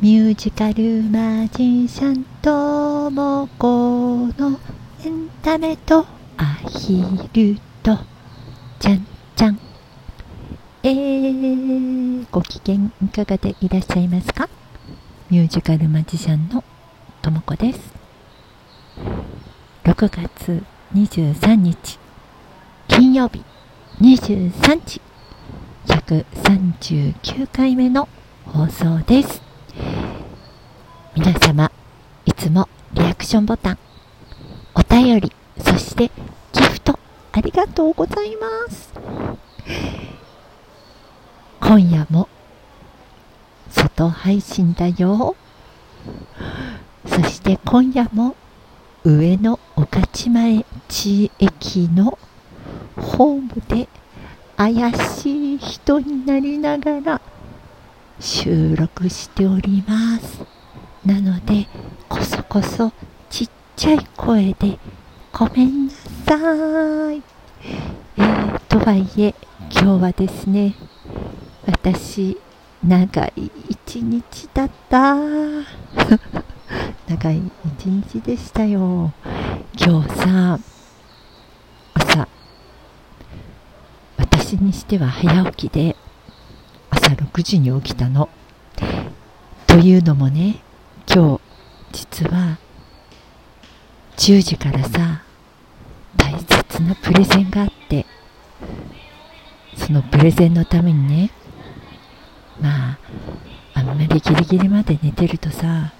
ミュージカルマジシャンともこのエンタメとアヒルと。ちゃんちゃんえー、ご機嫌いかがでいらっしゃいますか？ミュージカルマジシャンのともこです。6月23日。金曜日。23時。139回目の放送です。いつもリアクションボタンお便りそしてギフトありがとうございます。今夜も外配信だよ。そして今夜も上野御徒前地駅のホームで怪しい人になりながら収録しております。なのでこそこそちっちゃい声でごめんなさい。えー、とはいえ今日はですね私長い一日だった。長い一日でしたよ。今日さ朝私にしては早起きで朝6時に起きたの。というのもね今日実は10時からさ大切なプレゼンがあってそのプレゼンのためにねまああんまりギリギリまで寝てるとさ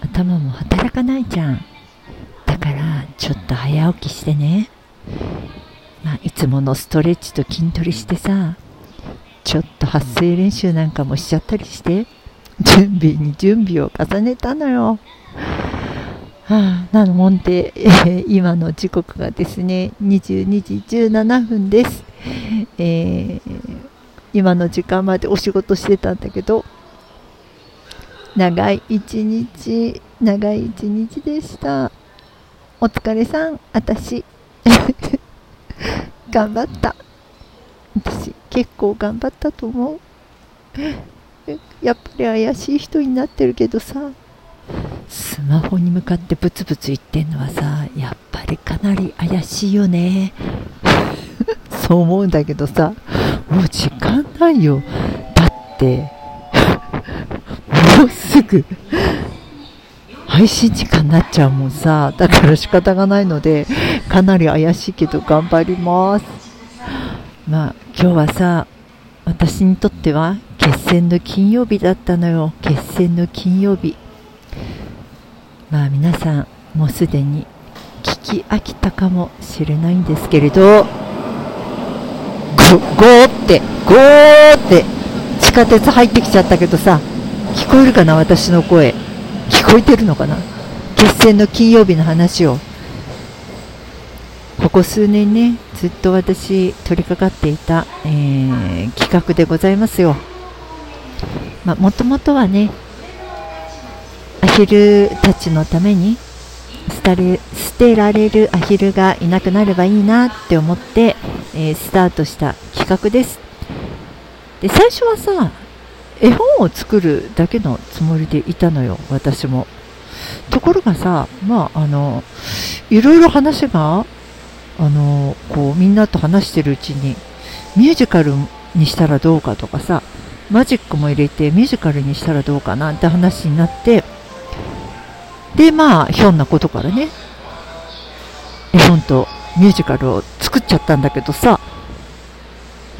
頭も働かないじゃん。だからちょっと早起きしてねまあいつものストレッチと筋トレしてさちょっと発声練習なんかもしちゃったりして。準備に準備を重ねたのよ。はあ、なのもんで、えー、今の時刻がですね22時17分です、えー、今の時間までお仕事してたんだけど長い一日長い一日でした。お疲れさん。私 頑張った。私結構頑張ったと思う。やっぱり怪しい人になってるけどさ。スマホに向かってブツブツ言ってんのはさやっぱりかなり怪しいよね。そう思うんだけどさもう時間ないよ。だってもうすぐ配信時間になっちゃうもんさ。だから仕方がないのでかなり怪しいけど頑張ります。まあ今日はさ私にとっては決戦の金曜日だったのよ。決戦の金曜日。まあ皆さんもうすでに聞き飽きたかもしれないんですけれどゴーってゴーって地下鉄入ってきちゃったけどさ聞こえるかな私の声。聞こえてるのかな？決戦の金曜日の話を。ここ数年ねずっと私取り掛かっていた、えー、企画でございますよ。まもともとはねアヒルたちのために捨て捨てられるアヒルがいなくなればいいなって思って、えー、スタートした企画です。で最初はさ絵本を作るだけのつもりでいたのよ私も。ところがさまああのいろいろ話があのこうみんなと話してるうちにミュージカルにしたらどうかとかさマジックも入れてミュージカルにしたらどうかなって話になってでまあひょんなことからね絵本とミュージカルを作っちゃったんだけどさ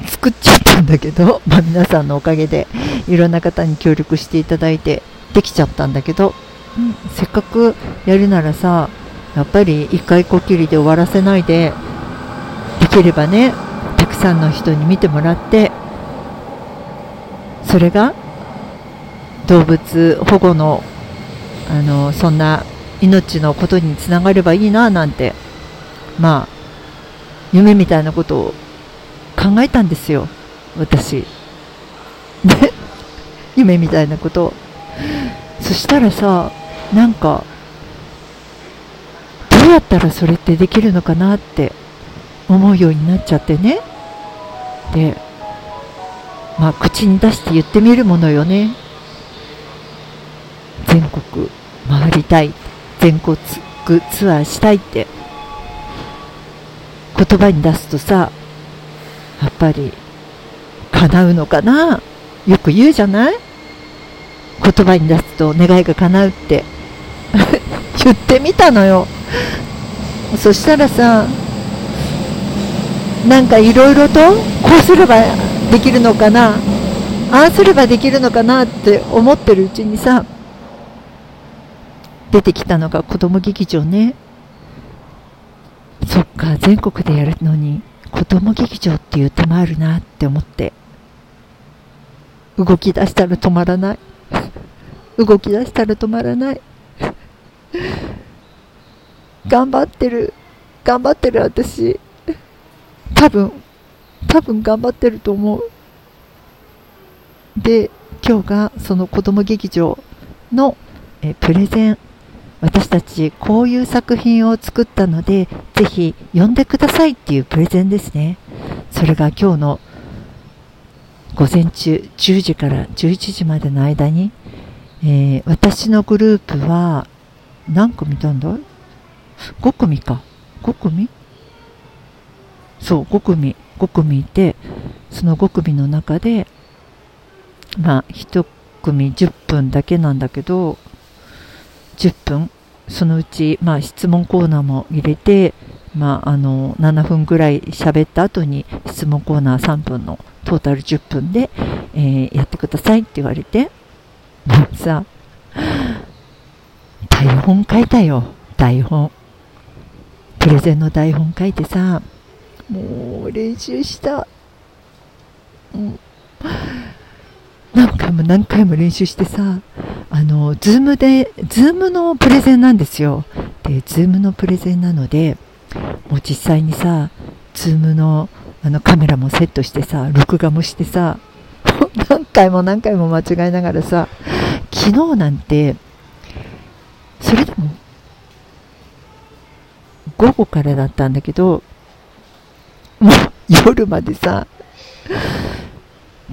作っちゃったんだけど、まあ、皆さんのおかげでいろんな方に協力していただいてできちゃったんだけど、うん、せっかくやるならさやっぱり一回こっきりで終わらせないでできればねたくさんの人に見てもらってそれが動物保護のあのそんな命のことにつながればいいななんてまあ夢みたいなことを考えたんですよ。私。ね 夢みたいなことそしたらさなんかどうやったらそれってできるのかなって思うようになっちゃってね。でまあ、口に出して言ってみるものよね。全国回りたい。全国ツアーしたいって。言葉に出すとさやっぱり叶うのかな？よく言うじゃない？言葉に出すと願いが叶うって。言ってみたのよ。そしたらさなんかいろいろとこうすればできるのかな？ああすればできるのかなって思ってるうちにさ出てきたのが子供劇場ね。そっか全国でやるのに子供劇場っていう手もあるなって思って。動き出したら止まらない。動き出したら止まらない。頑張ってる。頑張ってる私。多分多分頑張ってると思う。で今日がその子供劇場のえプレゼン。私たちこういう作品を作ったのでぜひ読んでくださいっていうプレゼンですね。それが今日の午前中10時から11時までの間に、えー、私のグループは何組いたんだ ?5 組か。5組？そう、5組、5組いて、その5組の中で、まあ、1組10分だけなんだけど、10分、そのうち、まあ、質問コーナーも入れて、まあ、あの、7分ぐらい喋った後に質問コーナー3分のトータル10分で、えー、やってくださいって言われて、さ、台本書いたよ、台本。プレゼンの台本書いてさ、もう練習した。うん。何回も何回も練習してさ、あの、ズームで、ズームのプレゼンなんですよ。で、ズームのプレゼンなので、もう実際にさ、ズームのあのカメラもセットしてさ、録画もしてさ、何回も何回も間違えながらさ、昨日なんて、それでも、午後からだったんだけど、もう夜までさ、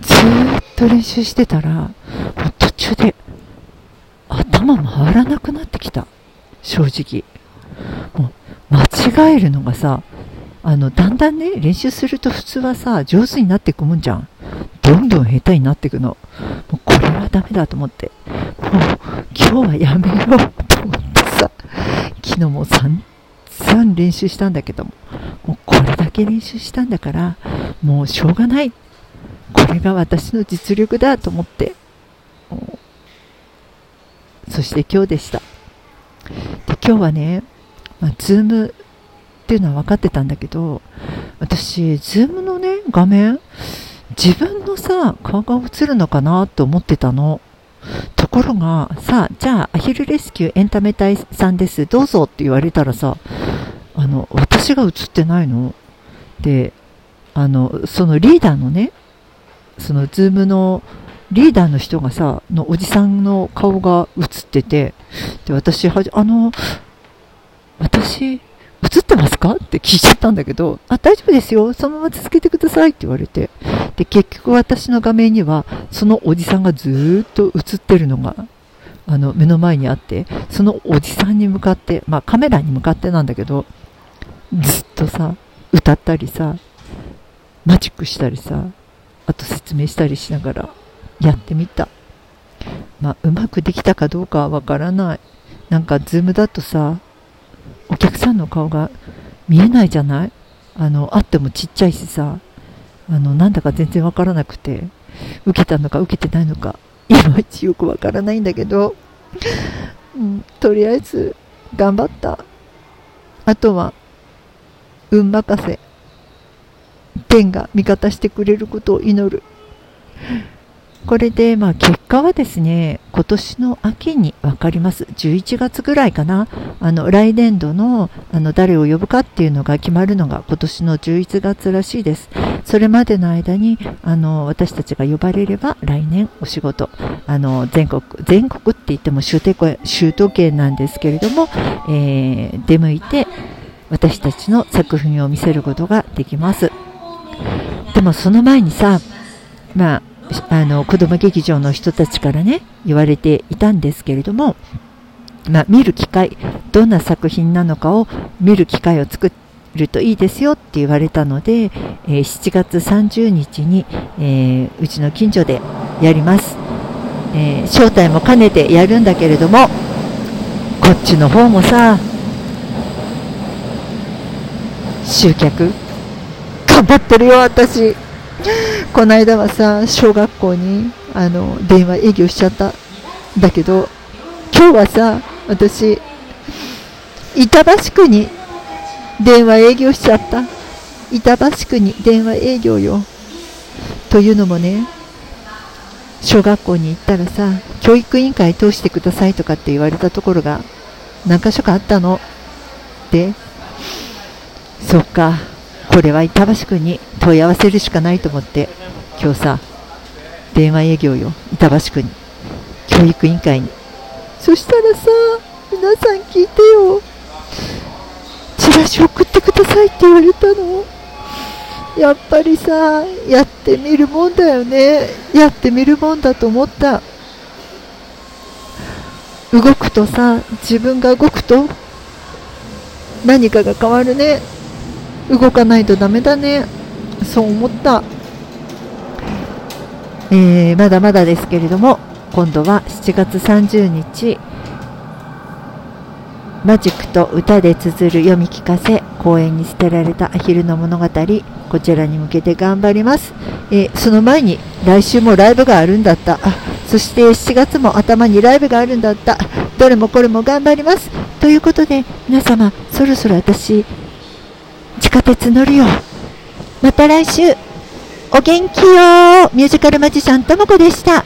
ずーっと練習してたら、もう途中で頭回らなくなってきた。正直。もう間違えるのがさ、あの、だんだんね、練習すると普通はさ、上手になっていくもんじゃん。どんどん下手になっていくの。もうこれはダメだと思って。もう今日はやめようと思ってさ、昨日も散々練習したんだけども、もうけ練習したんだから、もうしょうがない。これが私の実力だと思って。そして今日でした。で今日はね、まあ、ズームっていうのは分かってたんだけど、私、ズームのね、画面、自分のさ、顔が映るのかなと思ってたの。ところが、さ、じゃあ、アヒルレスキューエンタメ隊さんです、どうぞって言われたらさ、あの、私が映ってないの。で、あの、そのリーダーのね、そのズームのリーダーの人がさ、のおじさんの顔が映ってて、で、私は、あの、私、映ってますか？って聞いちゃったんだけど、あ、大丈夫ですよ。そのまま続けてくださいって言われて。で、結局私の画面には、そのおじさんがずっと映ってるのが、あの、目の前にあって、そのおじさんに向かって、まあカメラに向かってなんだけど、ずっとさ、歌ったりさ、マジックしたりさ、あと説明したりしながらやってみた。まあ、うまくできたかどうかはわからない。なんか、ズームだとさ、お客さんの顔が見えないじゃない？あの、あってもちっちゃいしさ、あの、なんだか全然わからなくて、受けたのか受けてないのか、いまいちよくわからないんだけど、うん、とりあえず、頑張った。あとは、運任せ。天が味方してくれることを祈る。これで、まあ、結果はですね、今年の秋に分かります。11月ぐらいかな。あの、来年度の、あの、誰を呼ぶかっていうのが決まるのが今年の11月らしいです。それまでの間に、あの、私たちが呼ばれれば来年お仕事、あの、全国、全国って言っても首都首都圏なんですけれども、えー、出向いて、私たちの作品を見せることができます。でもその前にさ、まあ、あの、子供劇場の人たちからね、言われていたんですけれども、まあ、見る機会、どんな作品なのかを見る機会を作るといいですよって言われたので、えー、7月30日に、えー、うちの近所でやります。えー、招待も兼ねてやるんだけれども、こっちの方もさ、集客、頑張ってるよ、私。この間はさ、小学校に、あの、電話営業しちゃった。だけど、今日はさ、私、板橋区に電話営業しちゃった。板橋区に電話営業よ。というのもね、小学校に行ったらさ、教育委員会通してくださいとかって言われたところが何箇所かあったの。で、そっか、これは板橋区に問い合わせるしかないと思って、今日さ、電話営業よ、板橋区に、教育委員会に。そしたらさ、皆さん聞いてよ。チラシ送ってくださいって言われたの。やっぱりさ、やってみるもんだよね。やってみるもんだと思った。動くとさ、自分が動くと、何かが変わるね。動かないとダメだね。そう思った。えー、まだまだですけれども、今度は7月30日、マジックと歌で綴る読み聞かせ、公園に捨てられたアヒルの物語、こちらに向けて頑張ります。えー、その前に来週もライブがあるんだった。そして7月も頭にライブがあるんだった。どれもこれも頑張ります。ということで、皆様、そろそろ私、地下鉄乗るよ。また来週、お元気よミュージカルマジシャンともこでした。